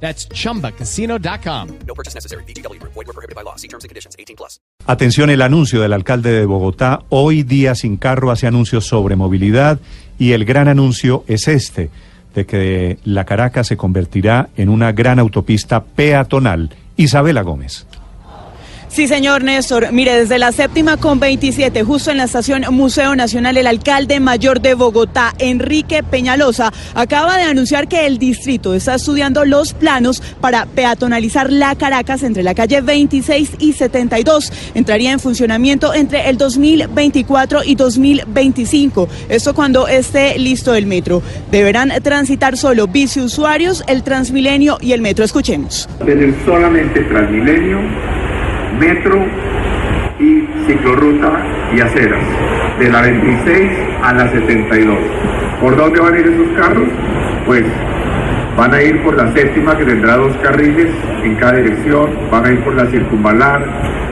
That's chumbacasino.com. No purchase necessary. BGW. Void were prohibited by law. See terms and conditions. 18 plus. Atención, el anuncio del alcalde de Bogotá. Hoy día sin carro hace anuncios sobre movilidad y el gran anuncio es este, de que la Caracas se convertirá en una gran autopista peatonal. Isabela Gómez. Sí, señor Néstor. Mire, desde la séptima con 27, justo en la estación Museo Nacional, el alcalde mayor de Bogotá, Enrique Peñalosa, acaba de anunciar que el distrito está estudiando los planos para peatonalizar la Caracas entre la calle 26 y 72. Entraría en funcionamiento entre el 2024 y 2025. Esto cuando esté listo el metro. Deberán transitar solo biciusuarios, el Transmilenio y el metro. Escuchemos. tener solamente Transmilenio, metro y ciclorruta y aceras, de la 26 a la 72. ¿Por dónde van a ir esos carros? Pues van a ir por la séptima que tendrá dos carriles en cada dirección, van a ir por la circunvalar,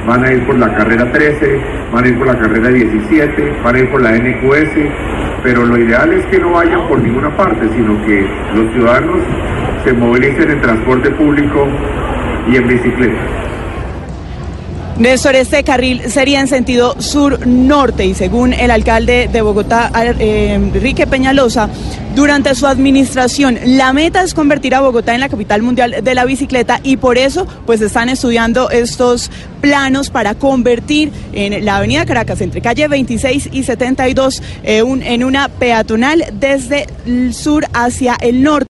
van a ir por la carrera 13, van a ir por la carrera 17, van a ir por la NQS, pero lo ideal es que no vayan por ninguna parte, sino que los ciudadanos se movilicen en transporte público y en bicicleta. Néstor, este carril sería en sentido sur-norte y según el alcalde de Bogotá, eh, Enrique Peñalosa, durante su administración la meta es convertir a Bogotá en la capital mundial de la bicicleta y por eso pues están estudiando estos planos para convertir en la avenida Caracas entre calle 26 y 72 eh, en una peatonal desde el sur hacia el norte.